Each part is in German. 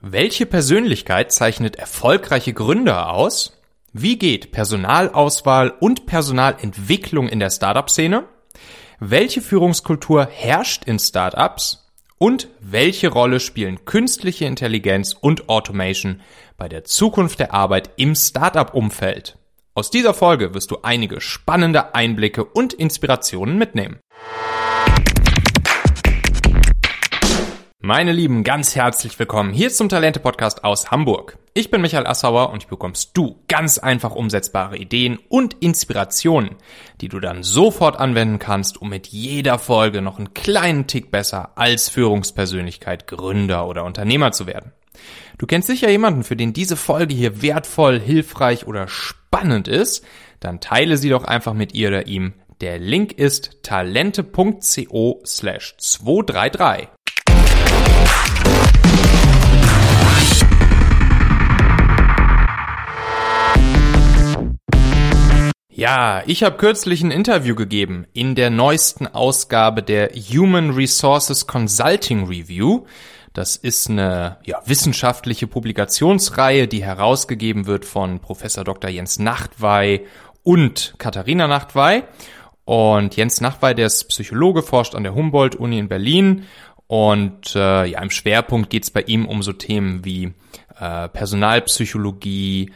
Welche Persönlichkeit zeichnet erfolgreiche Gründer aus? Wie geht Personalauswahl und Personalentwicklung in der Startup-Szene? Welche Führungskultur herrscht in Startups? Und welche Rolle spielen künstliche Intelligenz und Automation bei der Zukunft der Arbeit im Startup-Umfeld? Aus dieser Folge wirst du einige spannende Einblicke und Inspirationen mitnehmen. Meine Lieben, ganz herzlich willkommen hier zum Talente Podcast aus Hamburg. Ich bin Michael Assauer und hier bekommst du ganz einfach umsetzbare Ideen und Inspirationen, die du dann sofort anwenden kannst, um mit jeder Folge noch einen kleinen Tick besser als Führungspersönlichkeit, Gründer oder Unternehmer zu werden. Du kennst sicher jemanden, für den diese Folge hier wertvoll, hilfreich oder spannend ist, dann teile sie doch einfach mit ihr oder ihm. Der Link ist talente.co slash 233. Ja, ich habe kürzlich ein Interview gegeben in der neuesten Ausgabe der Human Resources Consulting Review. Das ist eine ja, wissenschaftliche Publikationsreihe, die herausgegeben wird von Professor Dr. Jens Nachtwey und Katharina Nachtwey. Und Jens Nachtwey, der ist Psychologe, forscht an der Humboldt-Uni in Berlin. Und äh, ja, im Schwerpunkt geht es bei ihm um so Themen wie äh, Personalpsychologie,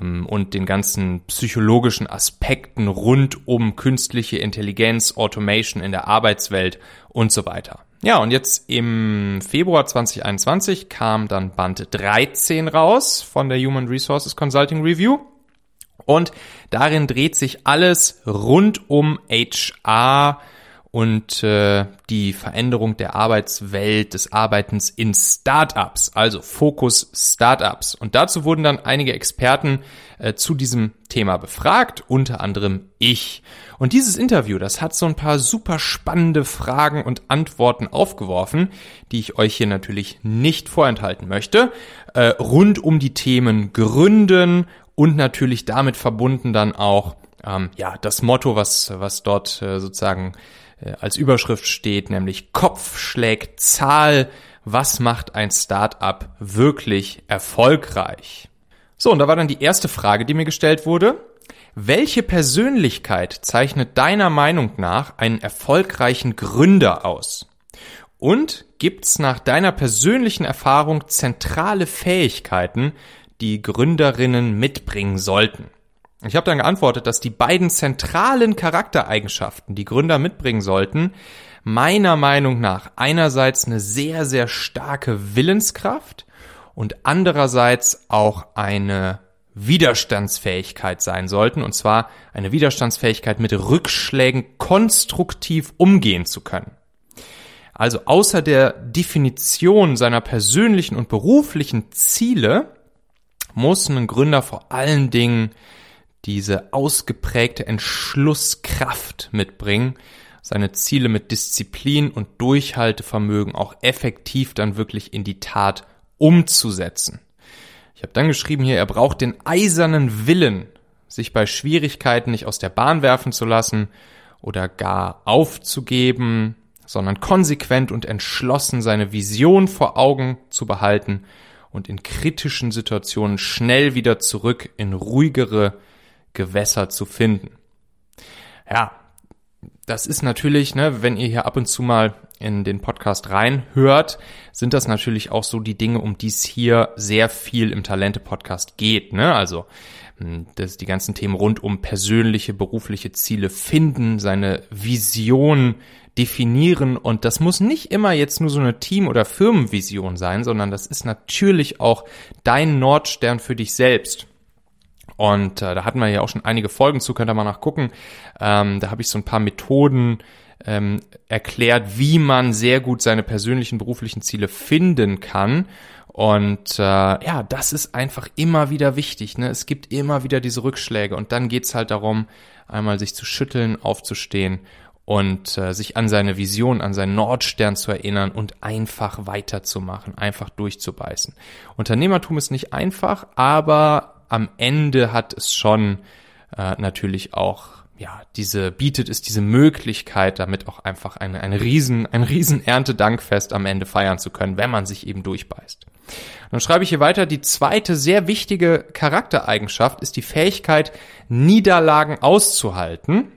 und den ganzen psychologischen Aspekten rund um künstliche Intelligenz, Automation in der Arbeitswelt und so weiter. Ja, und jetzt im Februar 2021 kam dann Band 13 raus von der Human Resources Consulting Review. Und darin dreht sich alles rund um HR, und äh, die Veränderung der Arbeitswelt, des Arbeitens in Startups, also Fokus Startups. Und dazu wurden dann einige Experten äh, zu diesem Thema befragt, unter anderem ich. Und dieses Interview, das hat so ein paar super spannende Fragen und Antworten aufgeworfen, die ich euch hier natürlich nicht vorenthalten möchte, äh, rund um die Themen Gründen und natürlich damit verbunden dann auch ähm, ja das Motto, was was dort äh, sozusagen als Überschrift steht, nämlich Kopf schlägt Zahl. Was macht ein Startup wirklich erfolgreich? So, und da war dann die erste Frage, die mir gestellt wurde. Welche Persönlichkeit zeichnet deiner Meinung nach einen erfolgreichen Gründer aus? Und gibt's nach deiner persönlichen Erfahrung zentrale Fähigkeiten, die Gründerinnen mitbringen sollten? Ich habe dann geantwortet, dass die beiden zentralen Charaktereigenschaften, die Gründer mitbringen sollten, meiner Meinung nach einerseits eine sehr, sehr starke Willenskraft und andererseits auch eine Widerstandsfähigkeit sein sollten, und zwar eine Widerstandsfähigkeit mit Rückschlägen konstruktiv umgehen zu können. Also außer der Definition seiner persönlichen und beruflichen Ziele muss ein Gründer vor allen Dingen diese ausgeprägte Entschlusskraft mitbringen, seine Ziele mit Disziplin und Durchhaltevermögen auch effektiv dann wirklich in die Tat umzusetzen. Ich habe dann geschrieben hier, er braucht den eisernen Willen, sich bei Schwierigkeiten nicht aus der Bahn werfen zu lassen oder gar aufzugeben, sondern konsequent und entschlossen seine Vision vor Augen zu behalten und in kritischen Situationen schnell wieder zurück in ruhigere Gewässer zu finden. Ja, das ist natürlich, ne, wenn ihr hier ab und zu mal in den Podcast reinhört, sind das natürlich auch so die Dinge, um die es hier sehr viel im Talente-Podcast geht. Ne? Also hm, das, die ganzen Themen rund um persönliche, berufliche Ziele finden, seine Vision definieren. Und das muss nicht immer jetzt nur so eine Team- oder Firmenvision sein, sondern das ist natürlich auch dein Nordstern für dich selbst. Und äh, da hatten wir ja auch schon einige Folgen zu, könnt ihr mal nachgucken. Ähm, da habe ich so ein paar Methoden ähm, erklärt, wie man sehr gut seine persönlichen beruflichen Ziele finden kann. Und äh, ja, das ist einfach immer wieder wichtig. Ne? Es gibt immer wieder diese Rückschläge und dann geht's halt darum, einmal sich zu schütteln, aufzustehen und äh, sich an seine Vision, an seinen Nordstern zu erinnern und einfach weiterzumachen, einfach durchzubeißen. Unternehmertum ist nicht einfach, aber am Ende hat es schon äh, natürlich auch ja, diese bietet es diese Möglichkeit, damit auch einfach eine, eine riesen, ein riesen Erntedankfest am Ende feiern zu können, wenn man sich eben durchbeißt. Dann schreibe ich hier weiter, die zweite sehr wichtige Charaktereigenschaft ist die Fähigkeit, Niederlagen auszuhalten.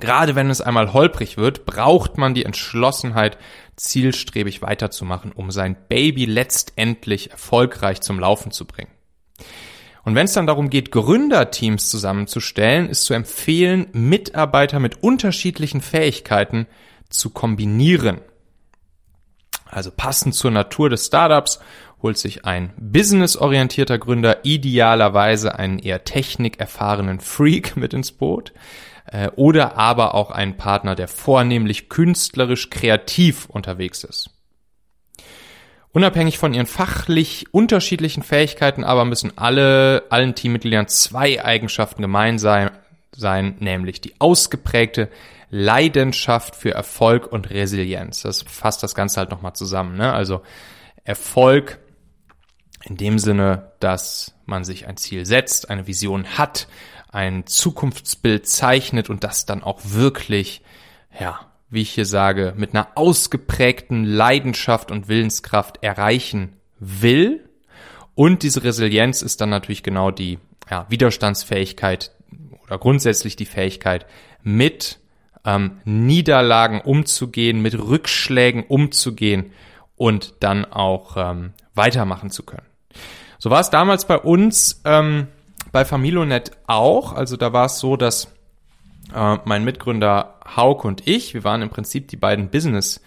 Gerade wenn es einmal holprig wird, braucht man die Entschlossenheit, zielstrebig weiterzumachen, um sein Baby letztendlich erfolgreich zum Laufen zu bringen. Und wenn es dann darum geht, Gründerteams zusammenzustellen, ist zu empfehlen, Mitarbeiter mit unterschiedlichen Fähigkeiten zu kombinieren. Also passend zur Natur des Startups holt sich ein businessorientierter Gründer idealerweise einen eher technikerfahrenen Freak mit ins Boot äh, oder aber auch einen Partner, der vornehmlich künstlerisch kreativ unterwegs ist. Unabhängig von ihren fachlich unterschiedlichen Fähigkeiten aber müssen alle, allen Teammitgliedern zwei Eigenschaften gemeinsam sein, nämlich die ausgeprägte Leidenschaft für Erfolg und Resilienz. Das fasst das Ganze halt nochmal zusammen. Ne? Also Erfolg in dem Sinne, dass man sich ein Ziel setzt, eine Vision hat, ein Zukunftsbild zeichnet und das dann auch wirklich, ja, wie ich hier sage, mit einer ausgeprägten Leidenschaft und Willenskraft erreichen will. Und diese Resilienz ist dann natürlich genau die ja, Widerstandsfähigkeit oder grundsätzlich die Fähigkeit, mit ähm, Niederlagen umzugehen, mit Rückschlägen umzugehen und dann auch ähm, weitermachen zu können. So war es damals bei uns ähm, bei Familonet auch. Also da war es so, dass äh, mein Mitgründer Hauk und ich, wir waren im Prinzip die beiden Business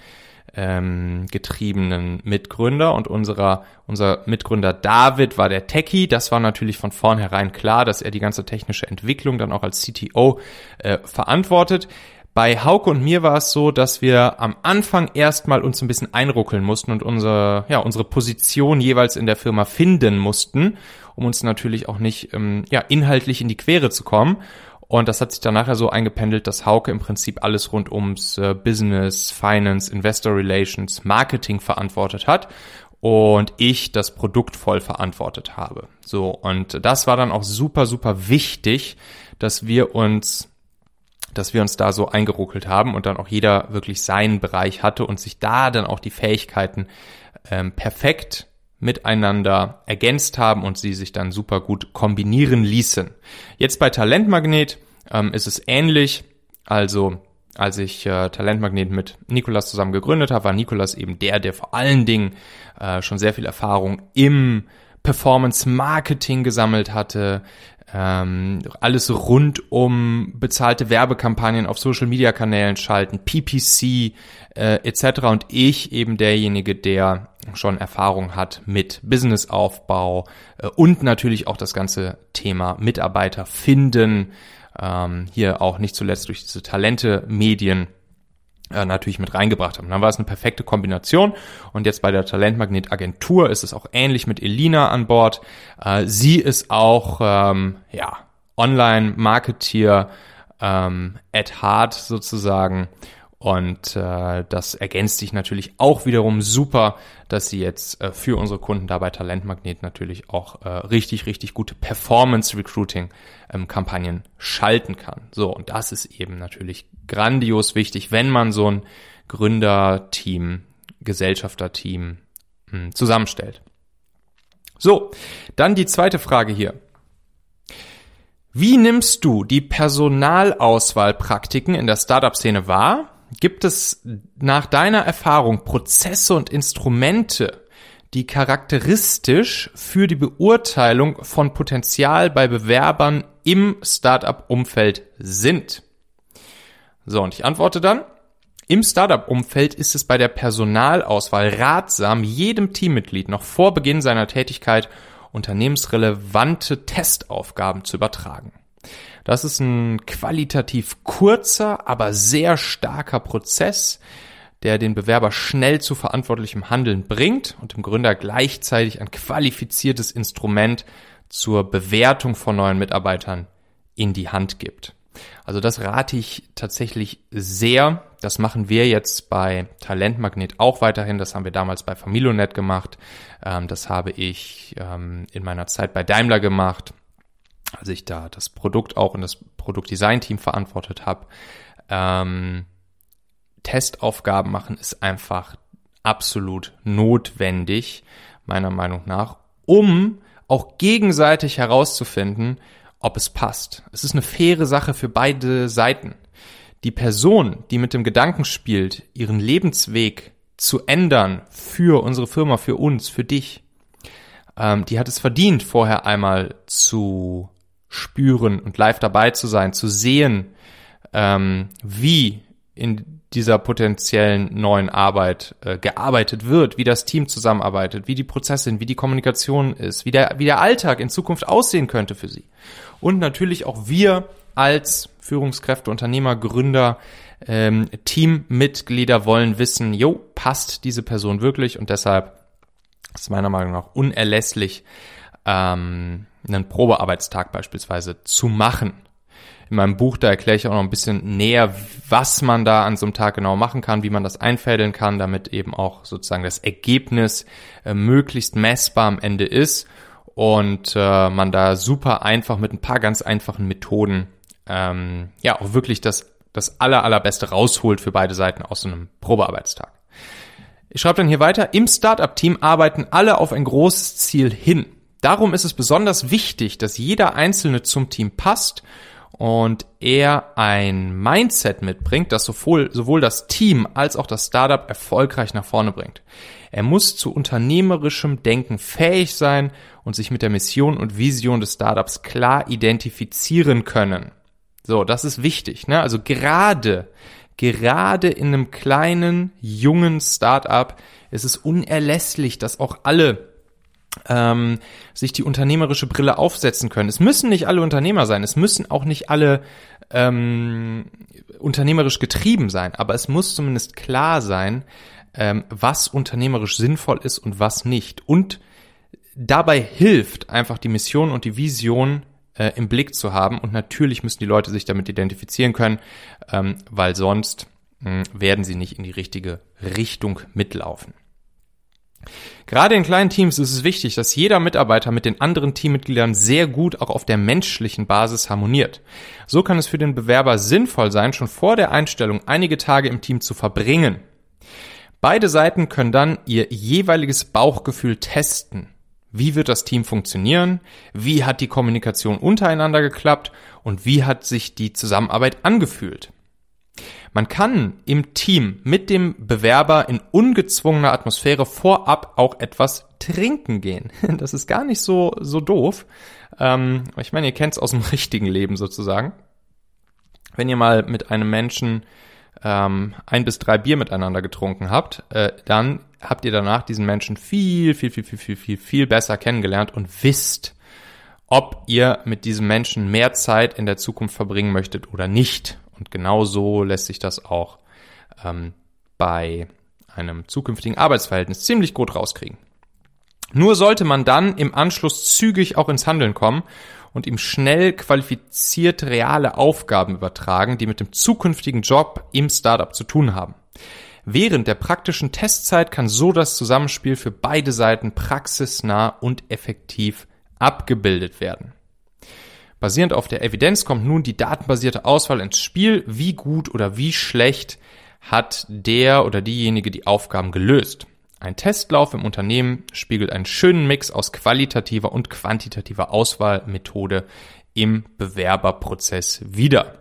ähm, getriebenen Mitgründer und unserer, unser Mitgründer David war der Techie. Das war natürlich von vornherein klar, dass er die ganze technische Entwicklung dann auch als CTO äh, verantwortet. Bei Hauke und mir war es so, dass wir am Anfang erstmal uns ein bisschen einruckeln mussten und unsere, ja, unsere Position jeweils in der Firma finden mussten, um uns natürlich auch nicht ähm, ja, inhaltlich in die Quere zu kommen. Und das hat sich dann nachher so eingependelt, dass Hauke im Prinzip alles rund ums äh, Business, Finance, Investor Relations, Marketing verantwortet hat und ich das Produkt voll verantwortet habe. So, und das war dann auch super, super wichtig, dass wir uns dass wir uns da so eingeruckelt haben und dann auch jeder wirklich seinen Bereich hatte und sich da dann auch die Fähigkeiten ähm, perfekt miteinander ergänzt haben und sie sich dann super gut kombinieren ließen. Jetzt bei Talentmagnet ähm, ist es ähnlich. Also als ich äh, Talentmagnet mit Nikolas zusammen gegründet habe, war Nikolas eben der, der vor allen Dingen äh, schon sehr viel Erfahrung im Performance Marketing gesammelt hatte, ähm, alles rund um bezahlte Werbekampagnen auf Social Media Kanälen schalten, PPC äh, etc. Und ich eben derjenige, der schon Erfahrung hat mit Businessaufbau äh, und natürlich auch das ganze Thema Mitarbeiter finden. Ähm, hier auch nicht zuletzt durch diese Talente Medien äh, natürlich mit reingebracht haben. Dann war es eine perfekte Kombination und jetzt bei der Talentmagnet Agentur ist es auch ähnlich mit Elina an Bord. Äh, sie ist auch ähm, ja Online-Marketeer ähm, at heart sozusagen und äh, das ergänzt sich natürlich auch wiederum super, dass sie jetzt äh, für unsere Kunden dabei Talentmagnet natürlich auch äh, richtig, richtig gute Performance-Recruiting-Kampagnen ähm, schalten kann. So, und das ist eben natürlich grandios wichtig, wenn man so ein Gründerteam, Gesellschafterteam mh, hm, zusammenstellt. So, dann die zweite Frage hier. Wie nimmst du die Personalauswahlpraktiken in der Startup-Szene wahr? Gibt es nach deiner Erfahrung Prozesse und Instrumente, die charakteristisch für die Beurteilung von Potenzial bei Bewerbern im Startup-Umfeld sind? So, und ich antworte dann, im Startup-Umfeld ist es bei der Personalauswahl ratsam, jedem Teammitglied noch vor Beginn seiner Tätigkeit unternehmensrelevante Testaufgaben zu übertragen. Das ist ein qualitativ kurzer, aber sehr starker Prozess, der den Bewerber schnell zu verantwortlichem Handeln bringt und dem Gründer gleichzeitig ein qualifiziertes Instrument zur Bewertung von neuen Mitarbeitern in die Hand gibt. Also das rate ich tatsächlich sehr. Das machen wir jetzt bei Talentmagnet auch weiterhin. Das haben wir damals bei Familonet gemacht. Ähm, das habe ich ähm, in meiner Zeit bei Daimler gemacht. Als ich da das Produkt auch und das Produktdesign-Team verantwortet habe. Ähm, Testaufgaben machen ist einfach absolut notwendig, meiner Meinung nach, um auch gegenseitig herauszufinden, ob es passt. Es ist eine faire Sache für beide Seiten. Die Person, die mit dem Gedanken spielt, ihren Lebensweg zu ändern für unsere Firma, für uns, für dich, ähm, die hat es verdient, vorher einmal zu spüren und live dabei zu sein, zu sehen, ähm, wie in dieser potenziellen neuen Arbeit äh, gearbeitet wird, wie das Team zusammenarbeitet, wie die Prozesse sind, wie die Kommunikation ist, wie der, wie der Alltag in Zukunft aussehen könnte für sie. Und natürlich auch wir als Führungskräfte, Unternehmer, Gründer, ähm, Teammitglieder wollen wissen, jo, passt diese Person wirklich und deshalb ist meiner Meinung nach unerlässlich, ähm, einen Probearbeitstag beispielsweise zu machen. In meinem Buch, da erkläre ich auch noch ein bisschen näher, was man da an so einem Tag genau machen kann, wie man das einfädeln kann, damit eben auch sozusagen das Ergebnis äh, möglichst messbar am Ende ist und äh, man da super einfach mit ein paar ganz einfachen Methoden ähm, ja auch wirklich das, das aller, allerbeste rausholt für beide Seiten aus so einem Probearbeitstag. Ich schreibe dann hier weiter, im Startup-Team arbeiten alle auf ein großes Ziel hin. Darum ist es besonders wichtig, dass jeder Einzelne zum Team passt und er ein Mindset mitbringt, das sowohl, sowohl das Team als auch das Startup erfolgreich nach vorne bringt. Er muss zu unternehmerischem Denken fähig sein und sich mit der Mission und Vision des Startups klar identifizieren können. So, das ist wichtig. Ne? Also gerade, gerade in einem kleinen, jungen Startup ist es unerlässlich, dass auch alle ähm, sich die unternehmerische Brille aufsetzen können. Es müssen nicht alle Unternehmer sein, es müssen auch nicht alle ähm, unternehmerisch getrieben sein, aber es muss zumindest klar sein, ähm, was unternehmerisch sinnvoll ist und was nicht. Und dabei hilft einfach die Mission und die Vision äh, im Blick zu haben. Und natürlich müssen die Leute sich damit identifizieren können, ähm, weil sonst werden sie nicht in die richtige Richtung mitlaufen. Gerade in kleinen Teams ist es wichtig, dass jeder Mitarbeiter mit den anderen Teammitgliedern sehr gut auch auf der menschlichen Basis harmoniert. So kann es für den Bewerber sinnvoll sein, schon vor der Einstellung einige Tage im Team zu verbringen. Beide Seiten können dann ihr jeweiliges Bauchgefühl testen. Wie wird das Team funktionieren? Wie hat die Kommunikation untereinander geklappt? Und wie hat sich die Zusammenarbeit angefühlt? Man kann im Team mit dem Bewerber in ungezwungener Atmosphäre vorab auch etwas trinken gehen. Das ist gar nicht so, so doof. Ähm, ich meine, ihr kennt es aus dem richtigen Leben sozusagen. Wenn ihr mal mit einem Menschen ähm, ein bis drei Bier miteinander getrunken habt, äh, dann habt ihr danach diesen Menschen viel, viel, viel, viel, viel, viel, viel besser kennengelernt und wisst, ob ihr mit diesem Menschen mehr Zeit in der Zukunft verbringen möchtet oder nicht. Und genau so lässt sich das auch ähm, bei einem zukünftigen Arbeitsverhältnis ziemlich gut rauskriegen. Nur sollte man dann im Anschluss zügig auch ins Handeln kommen und ihm schnell qualifiziert reale Aufgaben übertragen, die mit dem zukünftigen Job im Startup zu tun haben. Während der praktischen Testzeit kann so das Zusammenspiel für beide Seiten praxisnah und effektiv abgebildet werden. Basierend auf der Evidenz kommt nun die datenbasierte Auswahl ins Spiel. Wie gut oder wie schlecht hat der oder diejenige die Aufgaben gelöst? Ein Testlauf im Unternehmen spiegelt einen schönen Mix aus qualitativer und quantitativer Auswahlmethode im Bewerberprozess wider.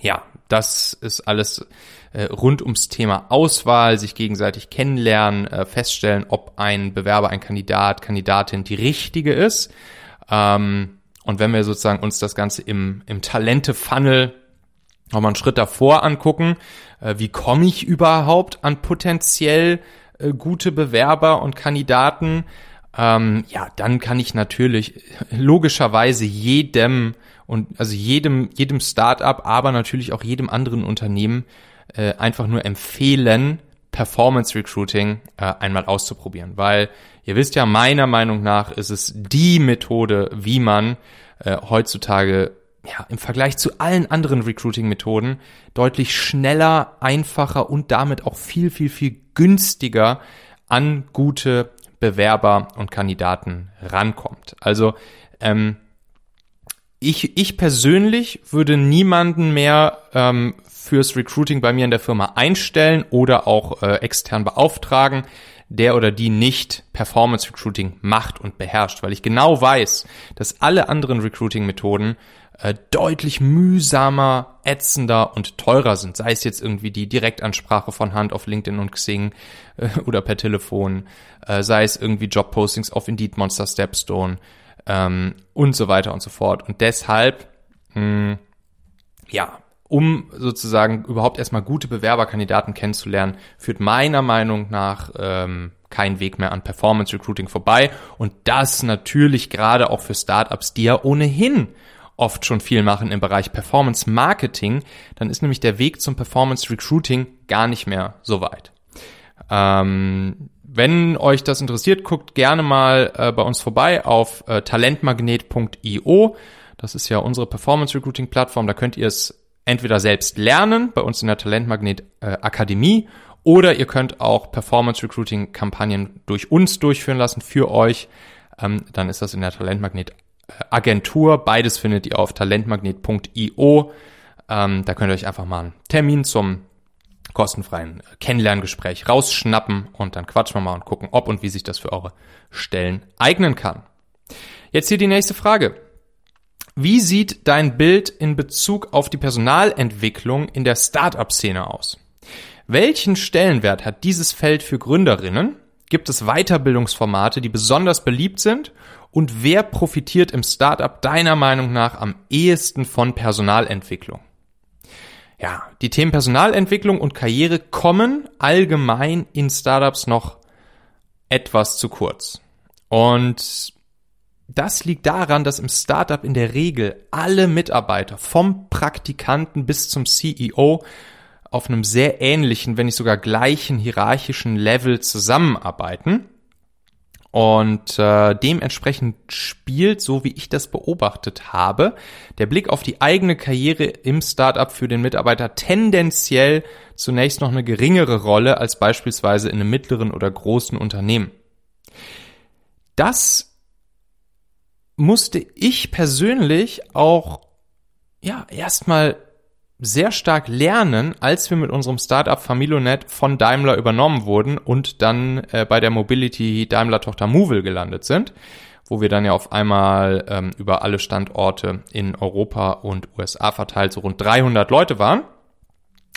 Ja, das ist alles äh, rund ums Thema Auswahl, sich gegenseitig kennenlernen, äh, feststellen, ob ein Bewerber, ein Kandidat, Kandidatin die richtige ist. Ähm, und wenn wir sozusagen uns das Ganze im, im Talente-Funnel nochmal einen Schritt davor angucken, äh, wie komme ich überhaupt an potenziell äh, gute Bewerber und Kandidaten, ähm, ja, dann kann ich natürlich logischerweise jedem und also jedem, jedem Startup, aber natürlich auch jedem anderen Unternehmen äh, einfach nur empfehlen, Performance Recruiting äh, einmal auszuprobieren, weil ihr wisst ja, meiner Meinung nach ist es die Methode, wie man äh, heutzutage ja, im Vergleich zu allen anderen Recruiting-Methoden deutlich schneller, einfacher und damit auch viel, viel, viel günstiger an gute Bewerber und Kandidaten rankommt. Also ähm, ich, ich persönlich würde niemanden mehr ähm, fürs Recruiting bei mir in der Firma einstellen oder auch äh, extern beauftragen, der oder die nicht Performance Recruiting macht und beherrscht, weil ich genau weiß, dass alle anderen Recruiting-Methoden äh, deutlich mühsamer, ätzender und teurer sind. Sei es jetzt irgendwie die Direktansprache von Hand auf LinkedIn und Xing äh, oder per Telefon, äh, sei es irgendwie Jobpostings auf Indeed, Monster, Stepstone ähm, und so weiter und so fort. Und deshalb, mh, hm, ja, um sozusagen überhaupt erstmal gute Bewerberkandidaten kennenzulernen, führt meiner Meinung nach ähm, kein Weg mehr an Performance Recruiting vorbei. Und das natürlich gerade auch für Startups, die ja ohnehin oft schon viel machen im Bereich Performance Marketing, dann ist nämlich der Weg zum Performance Recruiting gar nicht mehr so weit. Ähm, wenn euch das interessiert, guckt gerne mal äh, bei uns vorbei auf äh, talentmagnet.io. Das ist ja unsere Performance Recruiting Plattform. Da könnt ihr es entweder selbst lernen bei uns in der Talentmagnet äh, Akademie oder ihr könnt auch Performance Recruiting Kampagnen durch uns durchführen lassen für euch. Ähm, dann ist das in der Talentmagnet äh, Agentur. Beides findet ihr auf talentmagnet.io. Ähm, da könnt ihr euch einfach mal einen Termin zum kostenfreien Kennenlerngespräch rausschnappen und dann quatschen wir mal und gucken, ob und wie sich das für eure Stellen eignen kann. Jetzt hier die nächste Frage. Wie sieht dein Bild in Bezug auf die Personalentwicklung in der Startup-Szene aus? Welchen Stellenwert hat dieses Feld für Gründerinnen? Gibt es Weiterbildungsformate, die besonders beliebt sind? Und wer profitiert im Startup deiner Meinung nach am ehesten von Personalentwicklung? Ja, die Themen Personalentwicklung und Karriere kommen allgemein in Startups noch etwas zu kurz. Und das liegt daran, dass im Startup in der Regel alle Mitarbeiter vom Praktikanten bis zum CEO auf einem sehr ähnlichen, wenn nicht sogar gleichen hierarchischen Level zusammenarbeiten. Und äh, dementsprechend spielt, so wie ich das beobachtet habe, der Blick auf die eigene Karriere im Startup für den Mitarbeiter tendenziell zunächst noch eine geringere Rolle als beispielsweise in einem mittleren oder großen Unternehmen. Das musste ich persönlich auch ja erstmal sehr stark lernen, als wir mit unserem Startup Familonet von Daimler übernommen wurden und dann äh, bei der Mobility Daimler Tochter Movil gelandet sind, wo wir dann ja auf einmal ähm, über alle Standorte in Europa und USA verteilt so rund 300 Leute waren.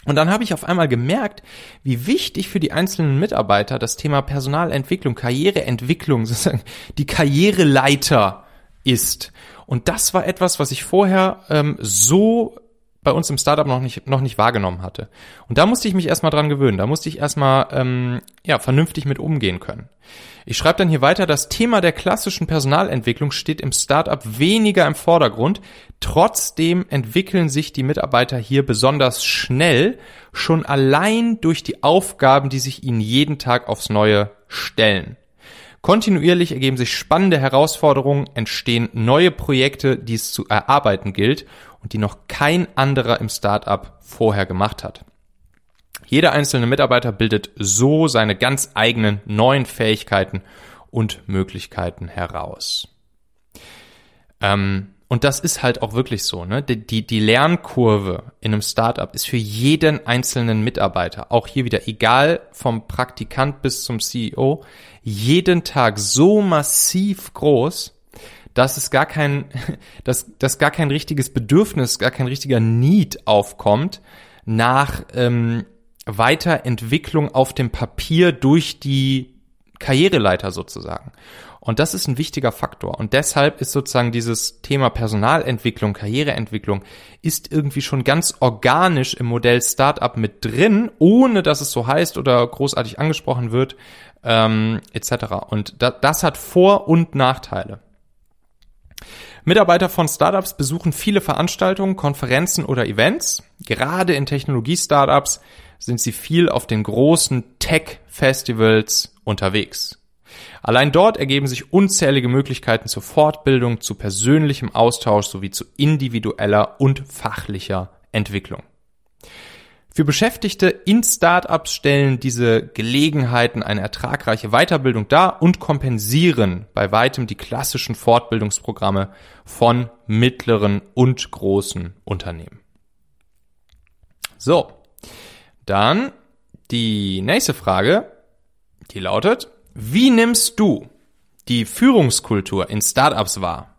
Und dann habe ich auf einmal gemerkt, wie wichtig für die einzelnen Mitarbeiter das Thema Personalentwicklung, Karriereentwicklung, sozusagen die Karriereleiter ist. Und das war etwas, was ich vorher ähm, so bei uns im Startup noch nicht, noch nicht wahrgenommen hatte. Und da musste ich mich erstmal dran gewöhnen. Da musste ich erstmal ähm, ja, vernünftig mit umgehen können. Ich schreibe dann hier weiter, das Thema der klassischen Personalentwicklung steht im Startup weniger im Vordergrund. Trotzdem entwickeln sich die Mitarbeiter hier besonders schnell, schon allein durch die Aufgaben, die sich ihnen jeden Tag aufs Neue stellen. Kontinuierlich ergeben sich spannende Herausforderungen, entstehen neue Projekte, die es zu erarbeiten gilt und die noch kein anderer im Startup vorher gemacht hat. Jeder einzelne Mitarbeiter bildet so seine ganz eigenen neuen Fähigkeiten und Möglichkeiten heraus. Ähm, und das ist halt auch wirklich so, ne? Die, die, die Lernkurve in einem Startup ist für jeden einzelnen Mitarbeiter, auch hier wieder egal vom Praktikant bis zum CEO, jeden Tag so massiv groß, dass es gar kein, dass, dass gar kein richtiges Bedürfnis, gar kein richtiger Need aufkommt nach ähm, Weiterentwicklung auf dem Papier durch die Karriereleiter sozusagen. Und das ist ein wichtiger Faktor. Und deshalb ist sozusagen dieses Thema Personalentwicklung, Karriereentwicklung, ist irgendwie schon ganz organisch im Modell Startup mit drin, ohne dass es so heißt oder großartig angesprochen wird, ähm, etc. Und da, das hat Vor- und Nachteile. Mitarbeiter von Startups besuchen viele Veranstaltungen, Konferenzen oder Events. Gerade in Technologie-Startups sind sie viel auf den großen Tech-Festivals unterwegs. Allein dort ergeben sich unzählige Möglichkeiten zur Fortbildung, zu persönlichem Austausch sowie zu individueller und fachlicher Entwicklung. Für Beschäftigte in Startups stellen diese Gelegenheiten eine ertragreiche Weiterbildung dar und kompensieren bei weitem die klassischen Fortbildungsprogramme von mittleren und großen Unternehmen. So, dann die nächste Frage, die lautet, wie nimmst du die Führungskultur in Startups wahr?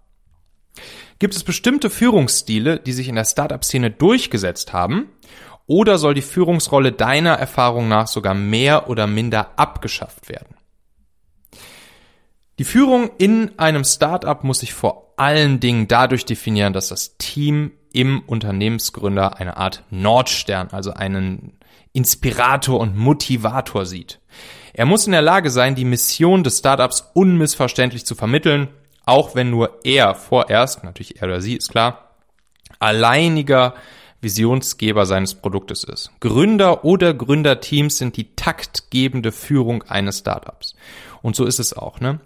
Gibt es bestimmte Führungsstile, die sich in der Startup-Szene durchgesetzt haben oder soll die Führungsrolle deiner Erfahrung nach sogar mehr oder minder abgeschafft werden? Die Führung in einem Startup muss sich vor allen Dingen dadurch definieren, dass das Team im Unternehmensgründer eine Art Nordstern, also einen Inspirator und Motivator sieht. Er muss in der Lage sein, die Mission des Startups unmissverständlich zu vermitteln, auch wenn nur er vorerst, natürlich er oder sie ist klar, alleiniger Visionsgeber seines Produktes ist. Gründer oder Gründerteams sind die taktgebende Führung eines Startups. Und so ist es auch. Ne?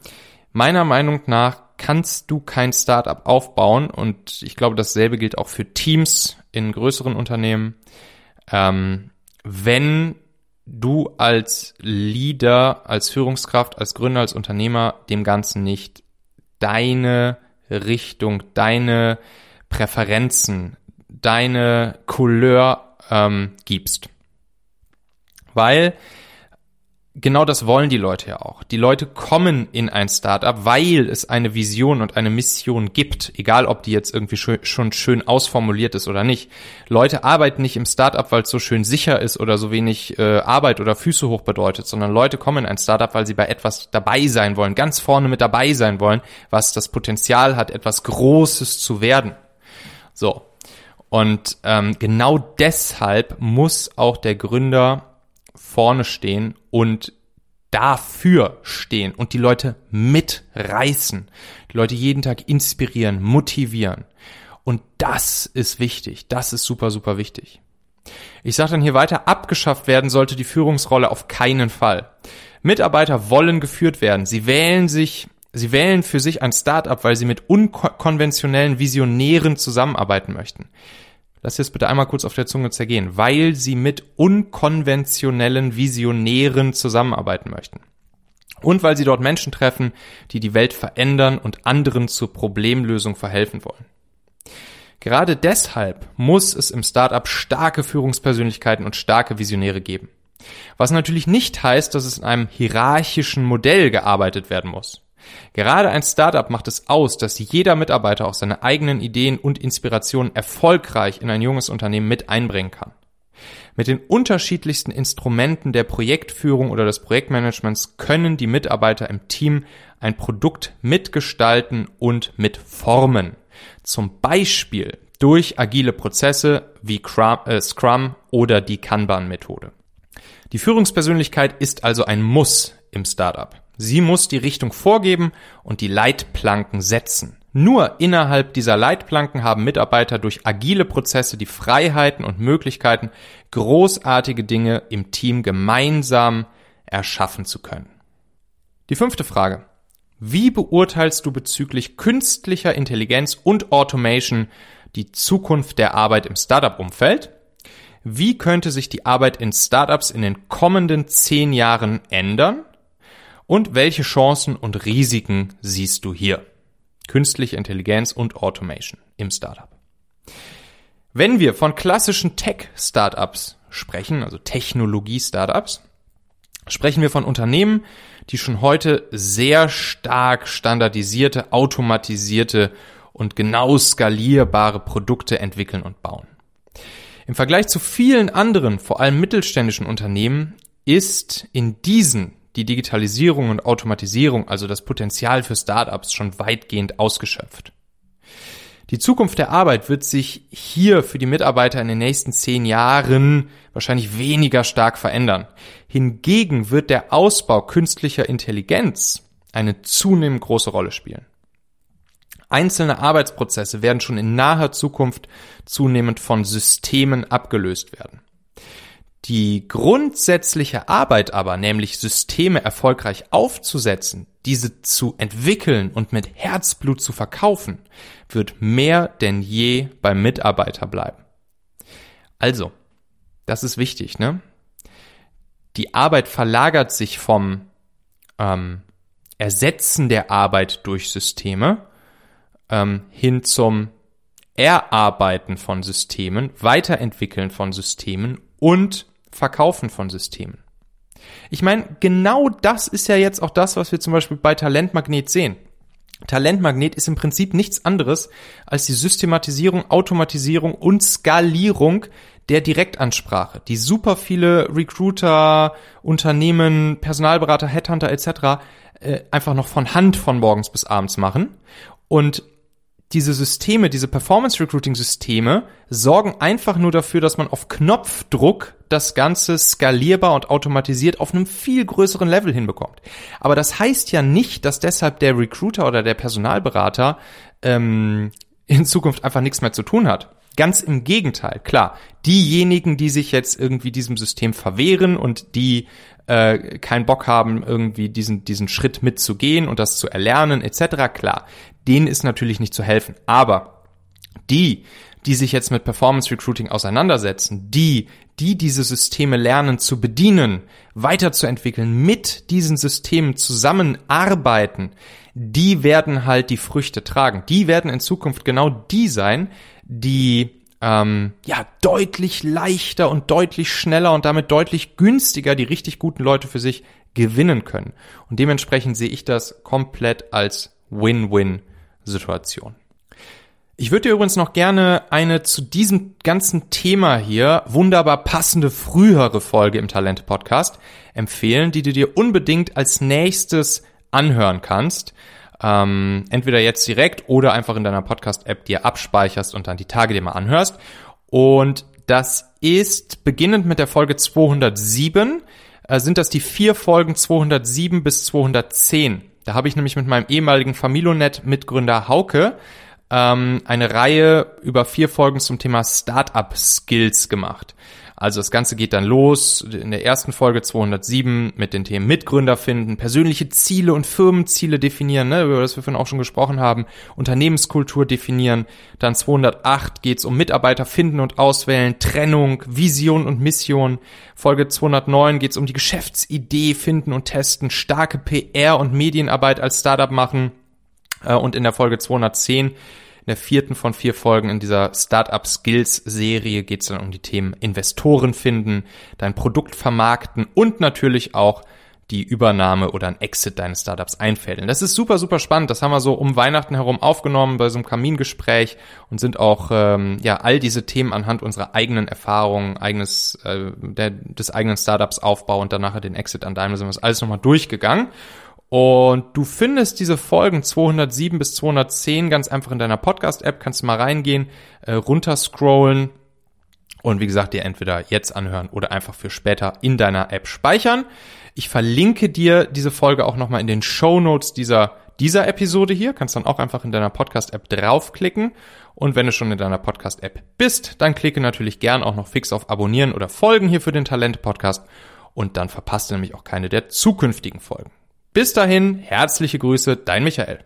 Meiner Meinung nach kannst du kein Startup aufbauen und ich glaube, dasselbe gilt auch für Teams in größeren Unternehmen, ähm, wenn du als Leader, als Führungskraft, als Gründer, als Unternehmer dem Ganzen nicht deine Richtung, deine Präferenzen, deine Couleur ähm, gibst. Weil genau das wollen die Leute ja auch. Die Leute kommen in ein Startup, weil es eine Vision und eine Mission gibt, egal ob die jetzt irgendwie schon schön ausformuliert ist oder nicht. Leute arbeiten nicht im Startup, weil es so schön sicher ist oder so wenig äh, Arbeit oder Füße hoch bedeutet, sondern Leute kommen in ein Startup, weil sie bei etwas dabei sein wollen, ganz vorne mit dabei sein wollen, was das Potenzial hat, etwas Großes zu werden. So. Und ähm, genau deshalb muss auch der Gründer vorne stehen und dafür stehen und die Leute mitreißen, die Leute jeden Tag inspirieren, motivieren. Und das ist wichtig, das ist super, super wichtig. Ich sage dann hier weiter, abgeschafft werden sollte die Führungsrolle auf keinen Fall. Mitarbeiter wollen geführt werden. Sie wählen sich, sie wählen für sich ein Startup, weil sie mit unkonventionellen Visionären zusammenarbeiten möchten. Lass jetzt bitte einmal kurz auf der Zunge zergehen, weil sie mit unkonventionellen Visionären zusammenarbeiten möchten. Und weil sie dort Menschen treffen, die die Welt verändern und anderen zur Problemlösung verhelfen wollen. Gerade deshalb muss es im Startup starke Führungspersönlichkeiten und starke Visionäre geben. Was natürlich nicht heißt, dass es in einem hierarchischen Modell gearbeitet werden muss. Gerade ein Startup macht es aus, dass jeder Mitarbeiter auch seine eigenen Ideen und Inspirationen erfolgreich in ein junges Unternehmen mit einbringen kann. Mit den unterschiedlichsten Instrumenten der Projektführung oder des Projektmanagements können die Mitarbeiter im Team ein Produkt mitgestalten und mitformen. Zum Beispiel durch agile Prozesse wie äh, Scrum oder die Kanban-Methode. Die Führungspersönlichkeit ist also ein Muss im Startup. Sie muss die Richtung vorgeben und die Leitplanken setzen. Nur innerhalb dieser Leitplanken haben Mitarbeiter durch agile Prozesse die Freiheiten und Möglichkeiten, großartige Dinge im Team gemeinsam erschaffen zu können. Die fünfte Frage. Wie beurteilst du bezüglich künstlicher Intelligenz und Automation die Zukunft der Arbeit im Startup-Umfeld? Wie könnte sich die Arbeit in Startups in den kommenden zehn Jahren ändern? Und welche Chancen und Risiken siehst du hier? Künstliche Intelligenz und Automation im Startup. Wenn wir von klassischen Tech-Startups sprechen, also Technologie-Startups, sprechen wir von Unternehmen, die schon heute sehr stark standardisierte, automatisierte und genau skalierbare Produkte entwickeln und bauen. Im Vergleich zu vielen anderen, vor allem mittelständischen Unternehmen, ist in diesen die Digitalisierung und Automatisierung, also das Potenzial für Startups, schon weitgehend ausgeschöpft. Die Zukunft der Arbeit wird sich hier für die Mitarbeiter in den nächsten zehn Jahren wahrscheinlich weniger stark verändern. Hingegen wird der Ausbau künstlicher Intelligenz eine zunehmend große Rolle spielen. Einzelne Arbeitsprozesse werden schon in naher Zukunft zunehmend von Systemen abgelöst werden. Die grundsätzliche Arbeit aber, nämlich Systeme erfolgreich aufzusetzen, diese zu entwickeln und mit Herzblut zu verkaufen, wird mehr denn je beim Mitarbeiter bleiben. Also, das ist wichtig, ne? Die Arbeit verlagert sich vom ähm, Ersetzen der Arbeit durch Systeme ähm, hin zum Erarbeiten von Systemen, Weiterentwickeln von Systemen und Verkaufen von Systemen. Ich meine, genau das ist ja jetzt auch das, was wir zum Beispiel bei Talentmagnet sehen. Talentmagnet ist im Prinzip nichts anderes als die Systematisierung, Automatisierung und Skalierung der Direktansprache, die super viele Recruiter, Unternehmen, Personalberater, Headhunter etc. Äh, einfach noch von Hand von morgens bis abends machen. Und diese Systeme, diese Performance Recruiting Systeme sorgen einfach nur dafür, dass man auf Knopfdruck das Ganze skalierbar und automatisiert auf einem viel größeren Level hinbekommt. Aber das heißt ja nicht, dass deshalb der Recruiter oder der Personalberater ähm, in Zukunft einfach nichts mehr zu tun hat. Ganz im Gegenteil, klar. Diejenigen, die sich jetzt irgendwie diesem System verwehren und die äh, keinen Bock haben, irgendwie diesen, diesen Schritt mitzugehen und das zu erlernen, etc., klar, denen ist natürlich nicht zu helfen. Aber die, die sich jetzt mit Performance Recruiting auseinandersetzen, die, die diese Systeme lernen zu bedienen, weiterzuentwickeln, mit diesen Systemen zusammenarbeiten, die werden halt die Früchte tragen. Die werden in Zukunft genau die sein, die ähm, ja deutlich leichter und deutlich schneller und damit deutlich günstiger die richtig guten Leute für sich gewinnen können. Und dementsprechend sehe ich das komplett als Win-Win-Situation. Ich würde dir übrigens noch gerne eine zu diesem ganzen Thema hier wunderbar passende frühere Folge im Talente Podcast empfehlen, die du dir unbedingt als nächstes anhören kannst ähm, entweder jetzt direkt oder einfach in deiner Podcast-App dir abspeicherst und dann die Tage dir mal anhörst. Und das ist beginnend mit der Folge 207, äh, sind das die vier Folgen 207 bis 210. Da habe ich nämlich mit meinem ehemaligen Familonet-Mitgründer Hauke ähm, eine Reihe über vier Folgen zum Thema Startup-Skills gemacht. Also das Ganze geht dann los in der ersten Folge 207 mit den Themen Mitgründer finden, persönliche Ziele und Firmenziele definieren, ne, über das wir vorhin auch schon gesprochen haben, Unternehmenskultur definieren. Dann 208 geht's um Mitarbeiter finden und auswählen, Trennung, Vision und Mission. Folge 209 geht's um die Geschäftsidee finden und testen, starke PR und Medienarbeit als Startup machen. Äh, und in der Folge 210 in der vierten von vier Folgen in dieser Startup Skills Serie geht es dann um die Themen Investoren finden, dein Produkt vermarkten und natürlich auch die Übernahme oder ein Exit deines Startups einfädeln. Das ist super, super spannend. Das haben wir so um Weihnachten herum aufgenommen bei so einem Kamingespräch und sind auch ähm, ja all diese Themen anhand unserer eigenen Erfahrungen, eigenes äh, der, des eigenen Startups Aufbau und danach den Exit an Daimler sind wir das alles nochmal durchgegangen. Und du findest diese Folgen 207 bis 210 ganz einfach in deiner Podcast-App, kannst du mal reingehen, äh, runterscrollen und wie gesagt, dir entweder jetzt anhören oder einfach für später in deiner App speichern. Ich verlinke dir diese Folge auch nochmal in den Show Notes dieser, dieser Episode hier. Kannst dann auch einfach in deiner Podcast-App draufklicken. Und wenn du schon in deiner Podcast-App bist, dann klicke natürlich gern auch noch fix auf Abonnieren oder Folgen hier für den Talente-Podcast. Und dann verpasst du nämlich auch keine der zukünftigen Folgen. Bis dahin, herzliche Grüße, dein Michael.